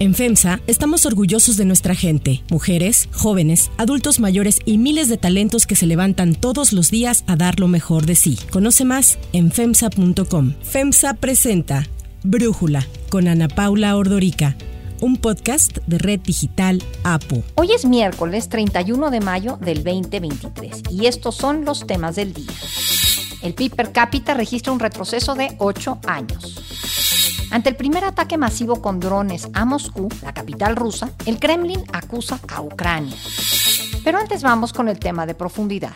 En FEMSA estamos orgullosos de nuestra gente, mujeres, jóvenes, adultos mayores y miles de talentos que se levantan todos los días a dar lo mejor de sí. Conoce más en FEMSA.com. FEMSA presenta Brújula con Ana Paula Ordorica un podcast de Red Digital APO. Hoy es miércoles 31 de mayo del 2023 y estos son los temas del día. El PIB per cápita registra un retroceso de 8 años. Ante el primer ataque masivo con drones a Moscú, la capital rusa, el Kremlin acusa a Ucrania. Pero antes vamos con el tema de profundidad.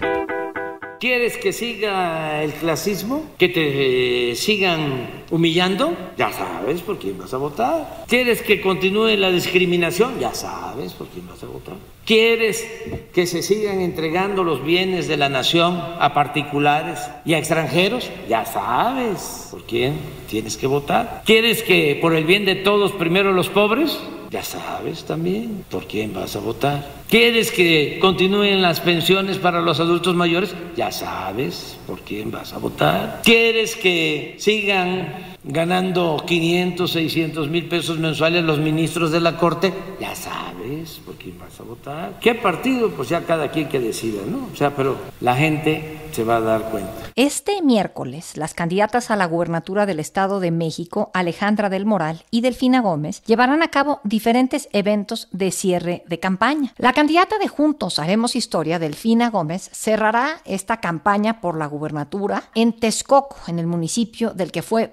¿Quieres que siga el clasismo? ¿Que te eh, sigan humillando? Ya sabes por quién vas a votar. ¿Quieres que continúe la discriminación? Ya sabes por quién vas a votar. ¿Quieres que se sigan entregando los bienes de la nación a particulares y a extranjeros? Ya sabes por quién tienes que votar. ¿Quieres que por el bien de todos primero los pobres? Ya sabes también por quién vas a votar. ¿Quieres que continúen las pensiones para los adultos mayores? Ya sabes por quién vas a votar. ¿Quieres que sigan ganando 500, 600 mil pesos mensuales los ministros de la Corte? Ya sabes por quién vas a votar. ¿Qué partido? Pues ya cada quien que decida, ¿no? O sea, pero la gente se va a dar cuenta. Este miércoles, las candidatas a la gubernatura del Estado de México, Alejandra del Moral y Delfina Gómez, llevarán a cabo diferentes eventos de cierre de campaña. La candidata de Juntos Haremos Historia, Delfina Gómez, cerrará esta campaña por la gubernatura en Texcoco, en el municipio del que fue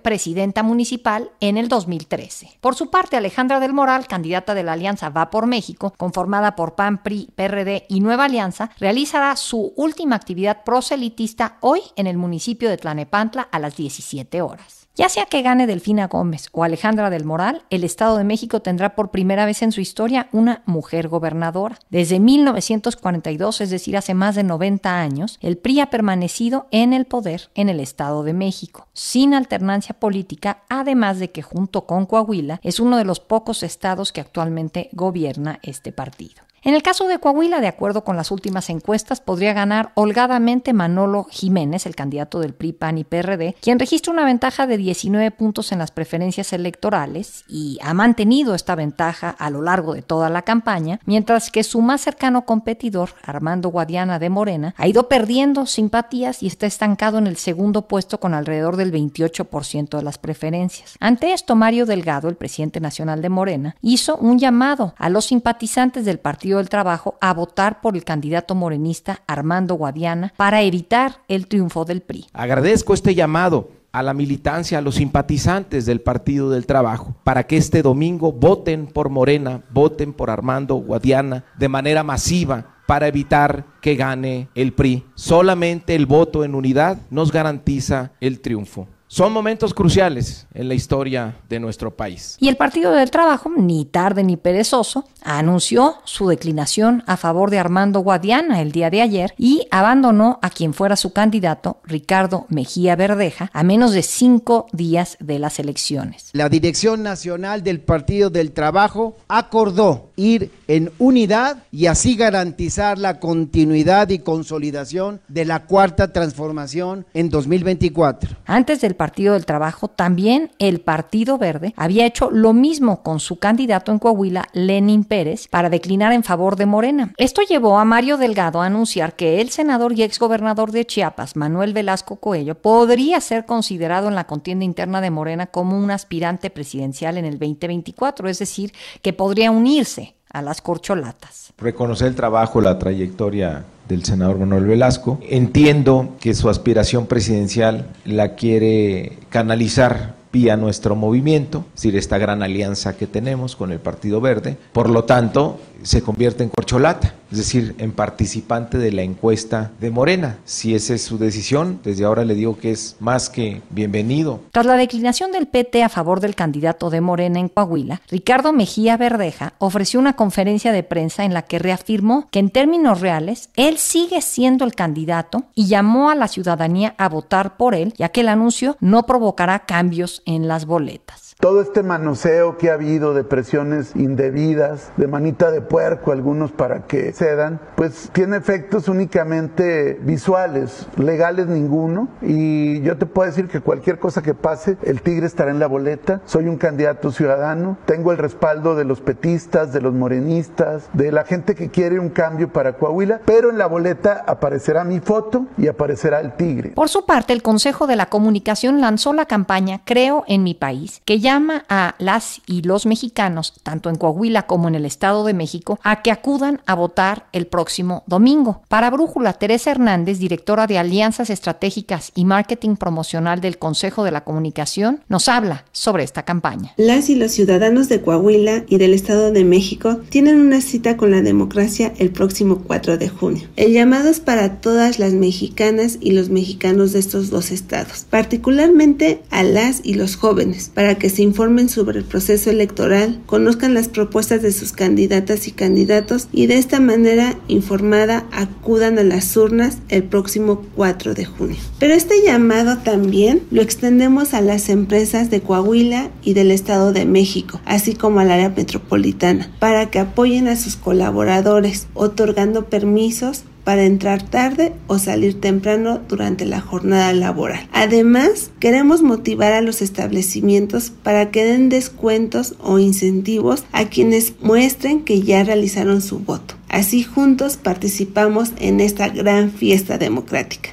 municipal en el 2013. Por su parte, Alejandra del Moral, candidata de la Alianza Va por México, conformada por PAN, PRI, PRD y Nueva Alianza, realizará su última actividad proselitista hoy en el municipio de Tlanepantla a las 17 horas. Ya sea que gane Delfina Gómez o Alejandra del Moral, el Estado de México tendrá por primera vez en su historia una mujer gobernadora. Desde 1942, es decir, hace más de 90 años, el PRI ha permanecido en el poder en el Estado de México, sin alternancia política, además de que junto con Coahuila es uno de los pocos estados que actualmente gobierna este partido. En el caso de Coahuila, de acuerdo con las últimas encuestas, podría ganar holgadamente Manolo Jiménez, el candidato del PRI, PAN y PRD, quien registra una ventaja de 19 puntos en las preferencias electorales y ha mantenido esta ventaja a lo largo de toda la campaña, mientras que su más cercano competidor, Armando Guadiana de Morena, ha ido perdiendo simpatías y está estancado en el segundo puesto con alrededor del 28% de las preferencias. Ante esto, Mario Delgado, el presidente nacional de Morena, hizo un llamado a los simpatizantes del partido del Trabajo a votar por el candidato morenista Armando Guadiana para evitar el triunfo del PRI. Agradezco este llamado a la militancia, a los simpatizantes del Partido del Trabajo, para que este domingo voten por Morena, voten por Armando Guadiana de manera masiva para evitar que gane el PRI. Solamente el voto en unidad nos garantiza el triunfo. Son momentos cruciales en la historia de nuestro país. Y el Partido del Trabajo, ni tarde ni perezoso, anunció su declinación a favor de Armando Guadiana el día de ayer y abandonó a quien fuera su candidato, Ricardo Mejía Verdeja, a menos de cinco días de las elecciones. La Dirección Nacional del Partido del Trabajo acordó ir en unidad y así garantizar la continuidad y consolidación de la cuarta transformación en 2024. Antes del Partido del Trabajo, también el Partido Verde había hecho lo mismo con su candidato en Coahuila, Lenin Pérez, para declinar en favor de Morena. Esto llevó a Mario Delgado a anunciar que el senador y exgobernador de Chiapas, Manuel Velasco Coello, podría ser considerado en la contienda interna de Morena como un aspirante presidencial en el 2024, es decir, que podría unirse a las corcholatas. Reconocer el trabajo, la trayectoria del senador Manuel Velasco. Entiendo que su aspiración presidencial la quiere canalizar vía nuestro movimiento, es decir, esta gran alianza que tenemos con el Partido Verde. Por lo tanto, se convierte en corcholata, es decir, en participante de la encuesta de Morena. Si esa es su decisión, desde ahora le digo que es más que bienvenido. Tras la declinación del PT a favor del candidato de Morena en Coahuila, Ricardo Mejía Verdeja ofreció una conferencia de prensa en la que reafirmó que en términos reales él sigue siendo el candidato y llamó a la ciudadanía a votar por él, ya que el anuncio no provocará cambios en las boletas. Todo este manoseo que ha habido de presiones indebidas, de manita de puerco algunos para que cedan, pues tiene efectos únicamente visuales, legales ninguno. Y yo te puedo decir que cualquier cosa que pase, el tigre estará en la boleta. Soy un candidato ciudadano, tengo el respaldo de los petistas, de los morenistas, de la gente que quiere un cambio para Coahuila, pero en la boleta aparecerá mi foto y aparecerá el tigre. Por su parte, el Consejo de la Comunicación lanzó la campaña Creo en mi país, que llama a las y los mexicanos, tanto en Coahuila como en el Estado de México, a que acudan a votar el próximo domingo. Para Brújula, Teresa Hernández, directora de Alianzas Estratégicas y Marketing Promocional del Consejo de la Comunicación, nos habla sobre esta campaña. Las y los ciudadanos de Coahuila y del Estado de México tienen una cita con la democracia el próximo 4 de junio. El llamado es para todas las mexicanas y los mexicanos de estos dos estados, particularmente a las y los jóvenes, para que se informen sobre el proceso electoral, conozcan las propuestas de sus candidatas y candidatos y de esta manera informada acudan a las urnas el próximo 4 de junio. Pero este llamado también lo extendemos a las empresas de Coahuila y del Estado de México, así como al área metropolitana, para que apoyen a sus colaboradores, otorgando permisos para entrar tarde o salir temprano durante la jornada laboral. Además, queremos motivar a los establecimientos para que den descuentos o incentivos a quienes muestren que ya realizaron su voto. Así juntos participamos en esta gran fiesta democrática.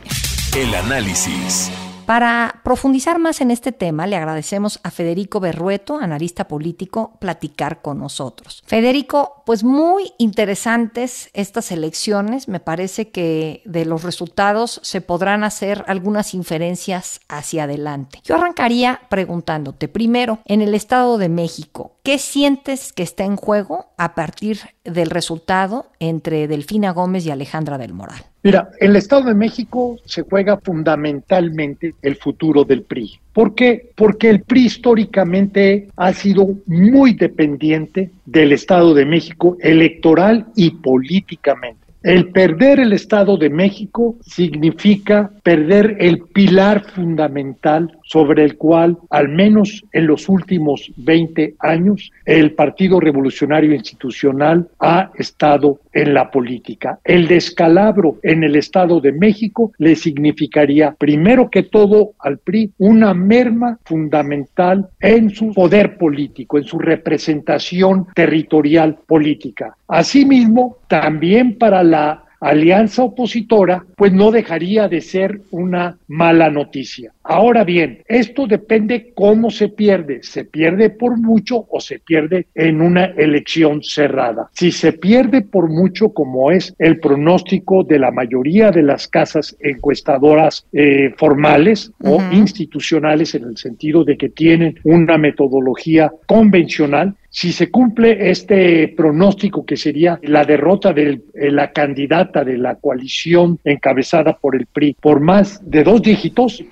El análisis. Para profundizar más en este tema, le agradecemos a Federico Berrueto, analista político, platicar con nosotros. Federico, pues muy interesantes estas elecciones. Me parece que de los resultados se podrán hacer algunas inferencias hacia adelante. Yo arrancaría preguntándote, primero, en el Estado de México, ¿qué sientes que está en juego a partir del resultado entre Delfina Gómez y Alejandra del Moral? Mira, en el Estado de México se juega fundamentalmente el futuro del PRI. ¿Por qué? Porque el PRI históricamente ha sido muy dependiente del Estado de México electoral y políticamente. El perder el Estado de México significa perder el pilar fundamental sobre el cual, al menos en los últimos 20 años, el Partido Revolucionario Institucional ha estado en la política. El descalabro en el Estado de México le significaría, primero que todo, al PRI una merma fundamental en su poder político, en su representación territorial política. Asimismo, también para la alianza opositora, pues no dejaría de ser una mala noticia. Ahora bien, esto depende cómo se pierde. ¿Se pierde por mucho o se pierde en una elección cerrada? Si se pierde por mucho, como es el pronóstico de la mayoría de las casas encuestadoras eh, formales o institucionales, en el sentido de que tienen una metodología convencional, si se cumple este pronóstico que sería la derrota de eh, la candidata de la coalición encabezada por el PRI por más de dos dígitos,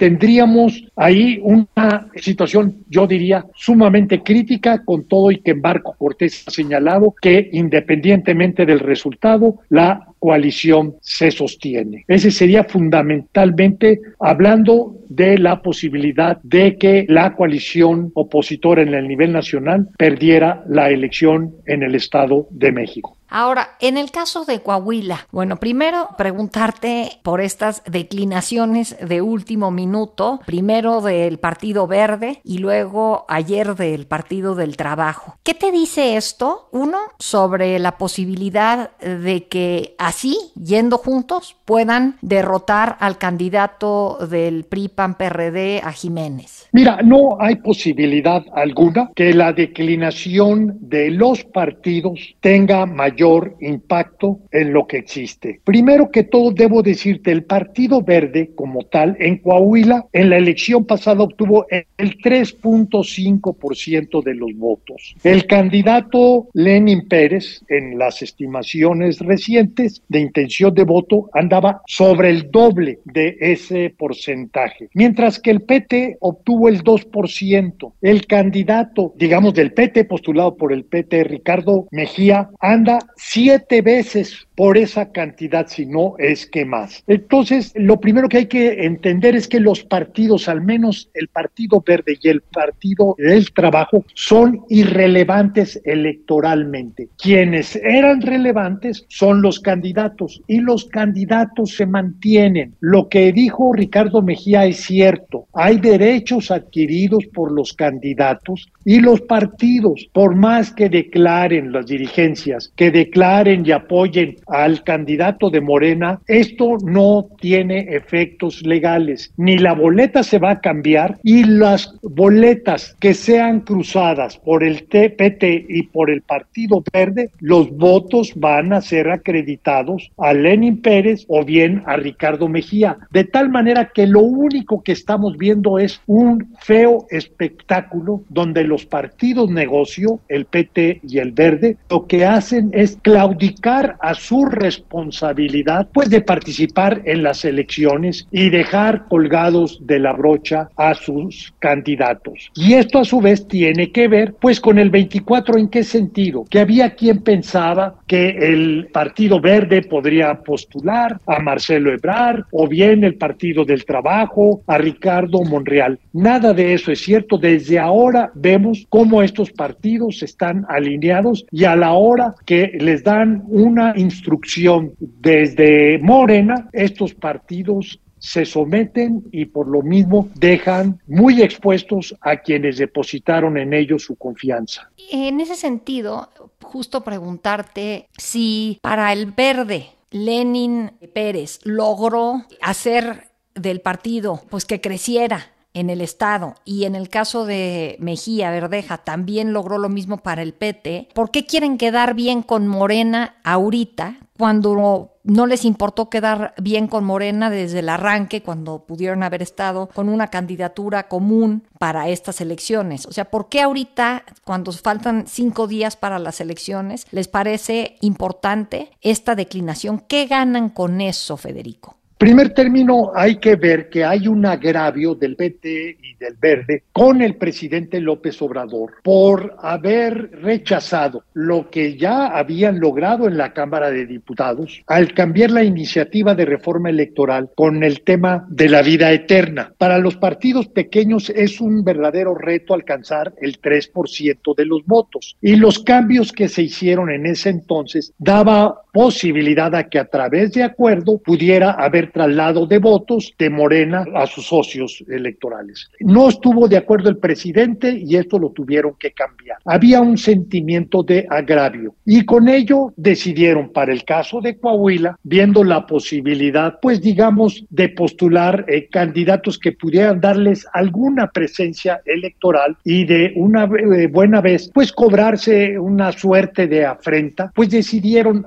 tendríamos ahí una situación, yo diría, sumamente crítica con todo y que Marco Cortés ha señalado que independientemente del resultado, la coalición se sostiene. Ese sería fundamentalmente hablando de la posibilidad de que la coalición opositora en el nivel nacional perdiera la elección en el Estado de México. Ahora, en el caso de Coahuila, bueno, primero preguntarte por estas declinaciones de último minuto, primero del Partido Verde y luego ayer del Partido del Trabajo. ¿Qué te dice esto? Uno, sobre la posibilidad de que así, yendo juntos, puedan derrotar al candidato del PRI-PAN-PRD a Jiménez. Mira, no hay posibilidad alguna que la declinación de los partidos tenga mayor mayor impacto en lo que existe. Primero que todo, debo decirte, el Partido Verde como tal en Coahuila en la elección pasada obtuvo el 3.5% de los votos. El candidato Lenin Pérez, en las estimaciones recientes de intención de voto, andaba sobre el doble de ese porcentaje, mientras que el PT obtuvo el 2%. El candidato, digamos, del PT postulado por el PT, Ricardo Mejía, anda siete veces por esa cantidad, si no es que más. Entonces, lo primero que hay que entender es que los partidos, al menos el Partido Verde y el Partido del Trabajo, son irrelevantes electoralmente. Quienes eran relevantes son los candidatos y los candidatos se mantienen. Lo que dijo Ricardo Mejía es cierto. Hay derechos adquiridos por los candidatos y los partidos, por más que declaren las dirigencias, que declaren y apoyen al candidato de Morena, esto no tiene efectos legales. Ni la boleta se va a cambiar y las boletas que sean cruzadas por el TPT y por el Partido Verde, los votos van a ser acreditados a Lenin Pérez o bien a Ricardo Mejía. De tal manera que lo único que estamos viendo es un feo espectáculo donde los partidos negocio, el PT y el Verde, lo que hacen claudicar a su responsabilidad pues de participar en las elecciones y dejar colgados de la brocha a sus candidatos. Y esto a su vez tiene que ver pues con el 24 en qué sentido, que había quien pensaba que el Partido Verde podría postular a Marcelo Ebrard o bien el Partido del Trabajo, a Ricardo Monreal. Nada de eso es cierto. Desde ahora vemos cómo estos partidos están alineados y a la hora que les dan una instrucción desde Morena, estos partidos se someten y por lo mismo dejan muy expuestos a quienes depositaron en ellos su confianza. En ese sentido, justo preguntarte si para el verde Lenin Pérez logró hacer del partido pues que creciera en el Estado y en el caso de Mejía Verdeja también logró lo mismo para el PT, ¿por qué quieren quedar bien con Morena ahorita cuando no les importó quedar bien con Morena desde el arranque, cuando pudieron haber estado con una candidatura común para estas elecciones. O sea, ¿por qué ahorita, cuando faltan cinco días para las elecciones, les parece importante esta declinación? ¿Qué ganan con eso, Federico? Primer término, hay que ver que hay un agravio del PT y del Verde con el presidente López Obrador por haber rechazado lo que ya habían logrado en la Cámara de Diputados al cambiar la iniciativa de reforma electoral con el tema de la vida eterna. Para los partidos pequeños es un verdadero reto alcanzar el 3% de los votos y los cambios que se hicieron en ese entonces daba posibilidad a que a través de acuerdo pudiera haber traslado de votos de Morena a sus socios electorales. No estuvo de acuerdo el presidente y esto lo tuvieron que cambiar. Había un sentimiento de agravio y con ello decidieron para el caso de Coahuila, viendo la posibilidad, pues digamos, de postular eh, candidatos que pudieran darles alguna presencia electoral y de una eh, buena vez, pues cobrarse una suerte de afrenta, pues decidieron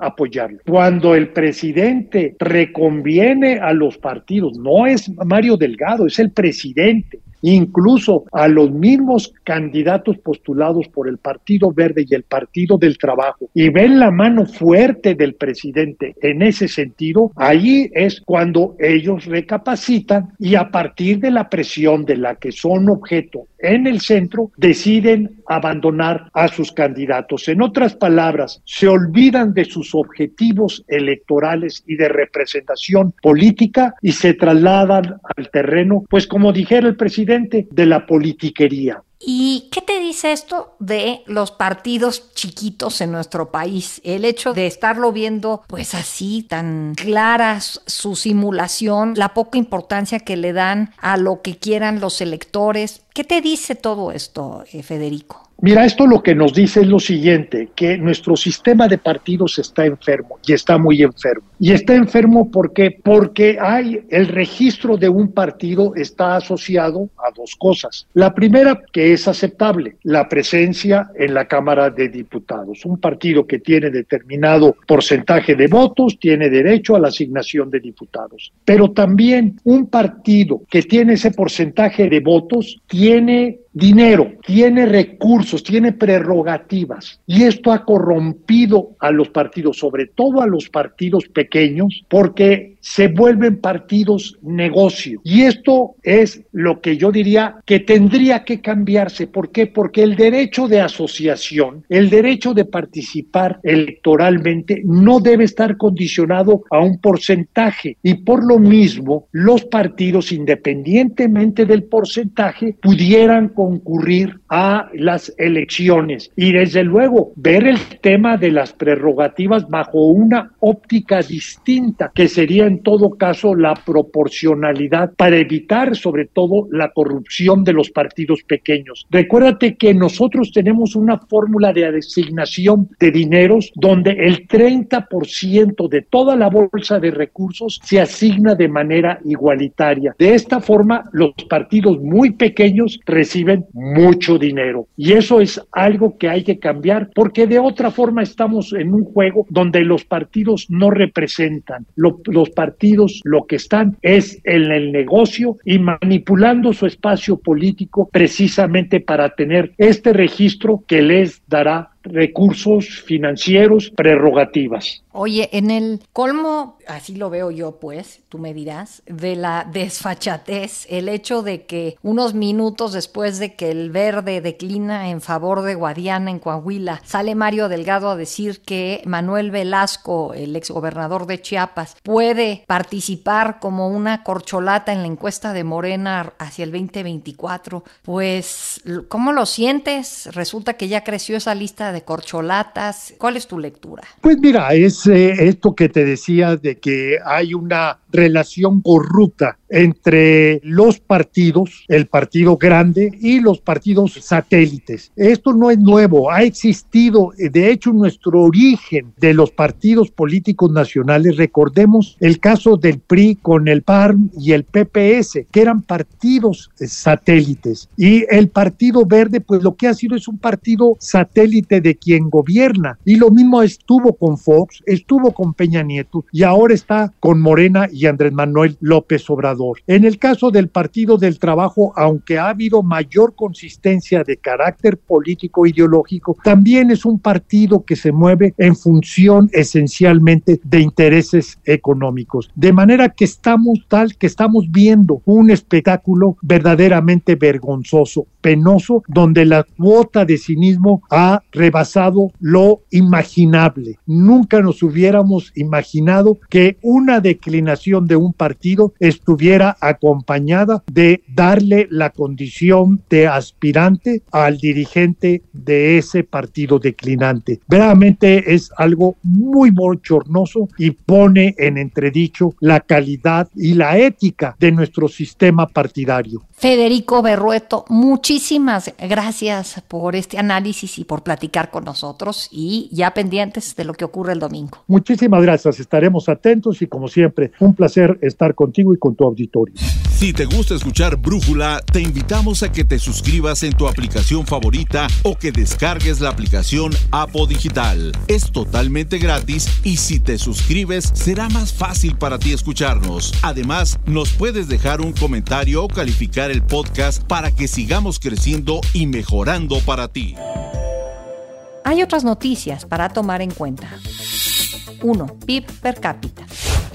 Cuando el presidente reconviene a los partidos, no es Mario Delgado, es el presidente incluso a los mismos candidatos postulados por el Partido Verde y el Partido del Trabajo, y ven la mano fuerte del presidente en ese sentido, ahí es cuando ellos recapacitan y a partir de la presión de la que son objeto en el centro, deciden abandonar a sus candidatos. En otras palabras, se olvidan de sus objetivos electorales y de representación política y se trasladan al terreno, pues como dijera el presidente, de la politiquería. ¿Y qué te dice esto de los partidos chiquitos en nuestro país? El hecho de estarlo viendo pues así, tan claras su simulación, la poca importancia que le dan a lo que quieran los electores. ¿Qué te dice todo esto, eh, Federico? Mira, esto lo que nos dice es lo siguiente, que nuestro sistema de partidos está enfermo y está muy enfermo. Y está enfermo porque porque hay el registro de un partido está asociado a dos cosas. La primera que es aceptable, la presencia en la Cámara de Diputados. Un partido que tiene determinado porcentaje de votos tiene derecho a la asignación de diputados. Pero también un partido que tiene ese porcentaje de votos tiene dinero, tiene recursos, tiene prerrogativas y esto ha corrompido a los partidos, sobre todo a los partidos pequeños, porque se vuelven partidos negocio. Y esto es lo que yo diría que tendría que cambiarse. ¿Por qué? Porque el derecho de asociación, el derecho de participar electoralmente no debe estar condicionado a un porcentaje. Y por lo mismo, los partidos, independientemente del porcentaje, pudieran concurrir a las elecciones. Y desde luego, ver el tema de las prerrogativas bajo una óptica distinta, que sería en todo caso la proporcionalidad para evitar sobre todo la corrupción de los partidos pequeños. Recuérdate que nosotros tenemos una fórmula de asignación de dineros donde el 30% de toda la bolsa de recursos se asigna de manera igualitaria. De esta forma, los partidos muy pequeños reciben mucho dinero. Y eso es algo que hay que cambiar porque de otra forma estamos en un juego donde los partidos no representan. los partidos lo que están es en el negocio y manipulando su espacio político precisamente para tener este registro que les dará recursos financieros, prerrogativas. Oye, en el colmo, así lo veo yo pues, tú me dirás, de la desfachatez, el hecho de que unos minutos después de que el verde declina en favor de Guadiana en Coahuila, sale Mario Delgado a decir que Manuel Velasco, el exgobernador de Chiapas, puede participar como una corcholata en la encuesta de Morena hacia el 2024, pues, ¿cómo lo sientes? Resulta que ya creció esa lista de corcholatas. ¿Cuál es tu lectura? Pues mira, es eh, esto que te decía de que hay una relación corrupta entre los partidos, el partido grande y los partidos satélites. Esto no es nuevo, ha existido, de hecho, nuestro origen de los partidos políticos nacionales. Recordemos el caso del PRI con el PARM y el PPS, que eran partidos satélites. Y el Partido Verde, pues lo que ha sido es un partido satélite de quien gobierna. Y lo mismo estuvo con Fox, estuvo con Peña Nieto y ahora está con Morena y Andrés Manuel López Obrador. En el caso del Partido del Trabajo, aunque ha habido mayor consistencia de carácter político ideológico, también es un partido que se mueve en función esencialmente de intereses económicos. De manera que estamos tal que estamos viendo un espectáculo verdaderamente vergonzoso, penoso, donde la cuota de cinismo ha rebasado lo imaginable. Nunca nos hubiéramos imaginado que una declinación de un partido estuviera acompañada de darle la condición de aspirante al dirigente de ese partido declinante. Verdaderamente es algo muy bochornoso y pone en entredicho la calidad y la ética de nuestro sistema partidario. Federico Berrueto, muchísimas gracias por este análisis y por platicar con nosotros y ya pendientes de lo que ocurre el domingo. Muchísimas gracias, estaremos atentos y como siempre, un placer estar contigo y con tu auditorio. Si te gusta escuchar Brújula, te invitamos a que te suscribas en tu aplicación favorita o que descargues la aplicación Apo Digital. Es totalmente gratis y si te suscribes será más fácil para ti escucharnos. Además, nos puedes dejar un comentario o calificar el podcast para que sigamos creciendo y mejorando para ti. Hay otras noticias para tomar en cuenta. 1. PIB per cápita.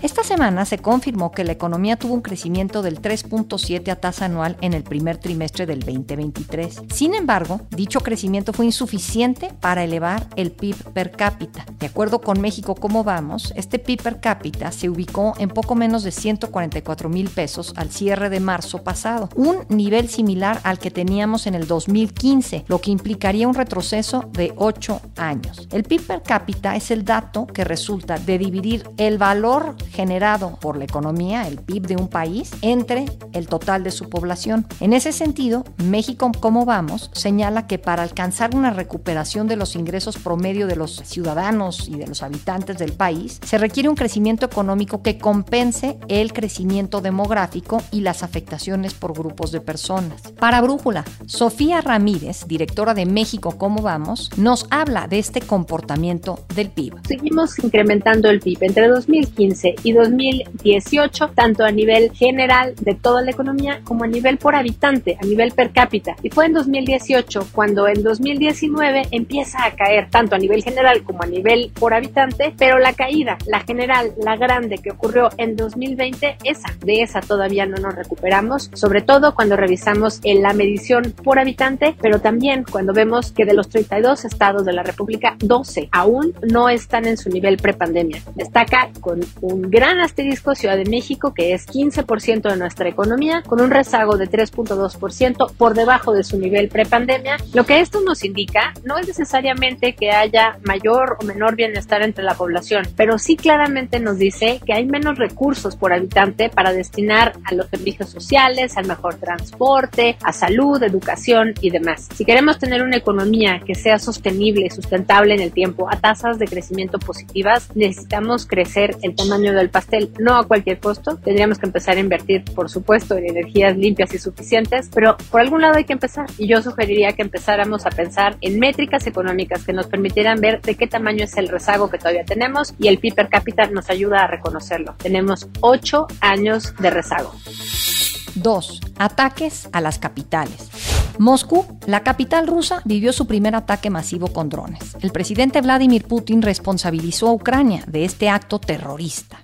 Esta semana se confirmó que la economía tuvo un crecimiento del 3.7 a tasa anual en el primer trimestre del 2023. Sin embargo, dicho crecimiento fue insuficiente para elevar el PIB per cápita. De acuerdo con México Cómo Vamos, este PIB per cápita se ubicó en poco menos de 144 mil pesos al cierre de marzo pasado, un nivel similar al que teníamos en el 2015, lo que implicaría un retroceso de 8 años. El PIB per cápita es el dato que resulta de dividir el valor generado por la economía, el PIB de un país, entre el total de su población. En ese sentido, México, como vamos, señala que para alcanzar una recuperación de los ingresos promedio de los ciudadanos y de los habitantes del país, se requiere un crecimiento económico que compense el crecimiento demográfico y las afectaciones por grupos de personas. Para Brújula, Sofía Ramírez, directora de México, como vamos, nos habla de este comportamiento del PIB. Seguimos incrementando el PIB. Entre 2015 y 2018, tanto a nivel general de toda la economía como a nivel por habitante, a nivel per cápita. Y fue en 2018 cuando en 2019 empieza a caer tanto a nivel general como a nivel por habitante, pero la caída, la general, la grande que ocurrió en 2020, esa, de esa todavía no nos recuperamos, sobre todo cuando revisamos en la medición por habitante, pero también cuando vemos que de los 32 estados de la República, 12 aún no están en su nivel prepandemia. Destaca con un gran asterisco Ciudad de México, que es 15% de nuestra economía, con un rezago de 3.2% por debajo de su nivel prepandemia. Lo que esto nos indica no es necesariamente que haya mayor o menor bienestar entre la población, pero sí claramente nos dice que hay menos recursos por habitante para destinar a los servicios sociales, al mejor transporte, a salud, educación y demás. Si queremos tener una economía que sea sostenible y sustentable en el tiempo a tasas de crecimiento necesitamos crecer el tamaño del pastel, no a cualquier costo. Tendríamos que empezar a invertir, por supuesto, en energías limpias y suficientes, pero por algún lado hay que empezar. Y yo sugeriría que empezáramos a pensar en métricas económicas que nos permitieran ver de qué tamaño es el rezago que todavía tenemos y el PIB per cápita nos ayuda a reconocerlo. Tenemos ocho años de rezago. 2. Ataques a las capitales. Moscú, la capital rusa, vivió su primer ataque masivo con drones. El presidente Vladimir Putin responsabilizó a Ucrania de este acto terrorista.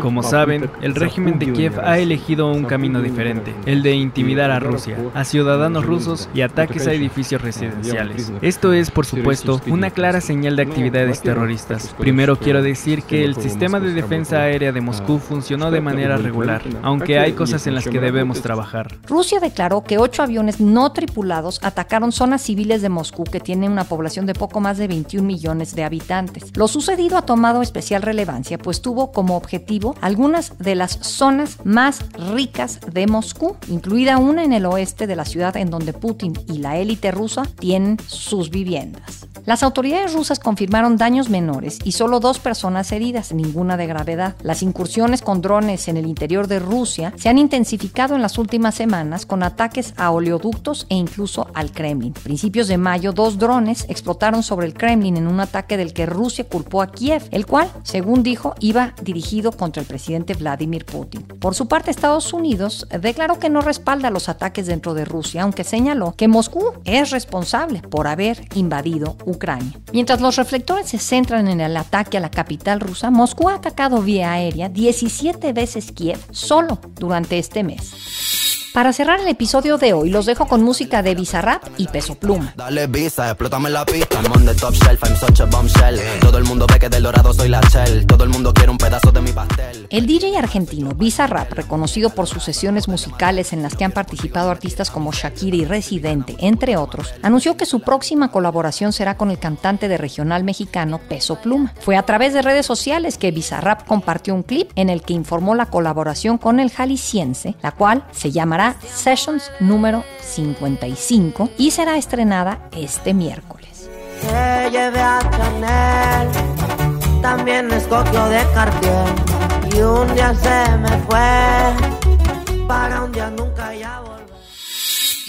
Como saben, el régimen de Kiev ha elegido un camino diferente, el de intimidar a Rusia, a ciudadanos rusos y ataques a edificios residenciales. Esto es, por supuesto, una clara señal de actividades terroristas. Primero quiero decir que el sistema de defensa aérea de Moscú funcionó de manera regular, aunque hay cosas en las que debemos trabajar. Rusia declaró que ocho aviones no tripulados atacaron zonas civiles de Moscú que tienen una población de poco más de 21 millones de habitantes. Lo sucedido ha tomado especial relevancia, pues tuvo como objetivo algunas de las zonas más ricas de Moscú, incluida una en el oeste de la ciudad en donde Putin y la élite rusa tienen sus viviendas. Las autoridades rusas confirmaron daños menores y solo dos personas heridas, ninguna de gravedad. Las incursiones con drones en el interior de Rusia se han intensificado en las últimas semanas con ataques a oleoductos e incluso al Kremlin. principios de mayo, dos drones explotaron sobre el Kremlin en un ataque del que Rusia culpó a Kiev, el cual, según dijo, iba dirigido contra el presidente Vladimir Putin. Por su parte, Estados Unidos declaró que no respalda los ataques dentro de Rusia, aunque señaló que Moscú es responsable por haber invadido Ucrania. Mientras los reflectores se centran en el ataque a la capital rusa, Moscú ha atacado vía aérea 17 veces Kiev solo durante este mes. Para cerrar el episodio de hoy, los dejo con música de Bizarrap y Peso Pluma. Dale visa, explótame la pista. I'm on the top shelf, I'm such a bombshell. Todo el mundo ve que del dorado soy la shell. Todo el mundo quiere un pedazo de mi pastel. El DJ argentino Bizarrap, reconocido por sus sesiones musicales en las que han participado artistas como Shakira y Residente, entre otros, anunció que su próxima colaboración será con el cantante de regional mexicano Peso Pluma. Fue a través de redes sociales que Bizarrap compartió un clip en el que informó la colaboración con el jalisciense, la cual se llamará Sessions número 55 y será estrenada este miércoles. también escogió de Cartier y un día se me fue para un día nunca ya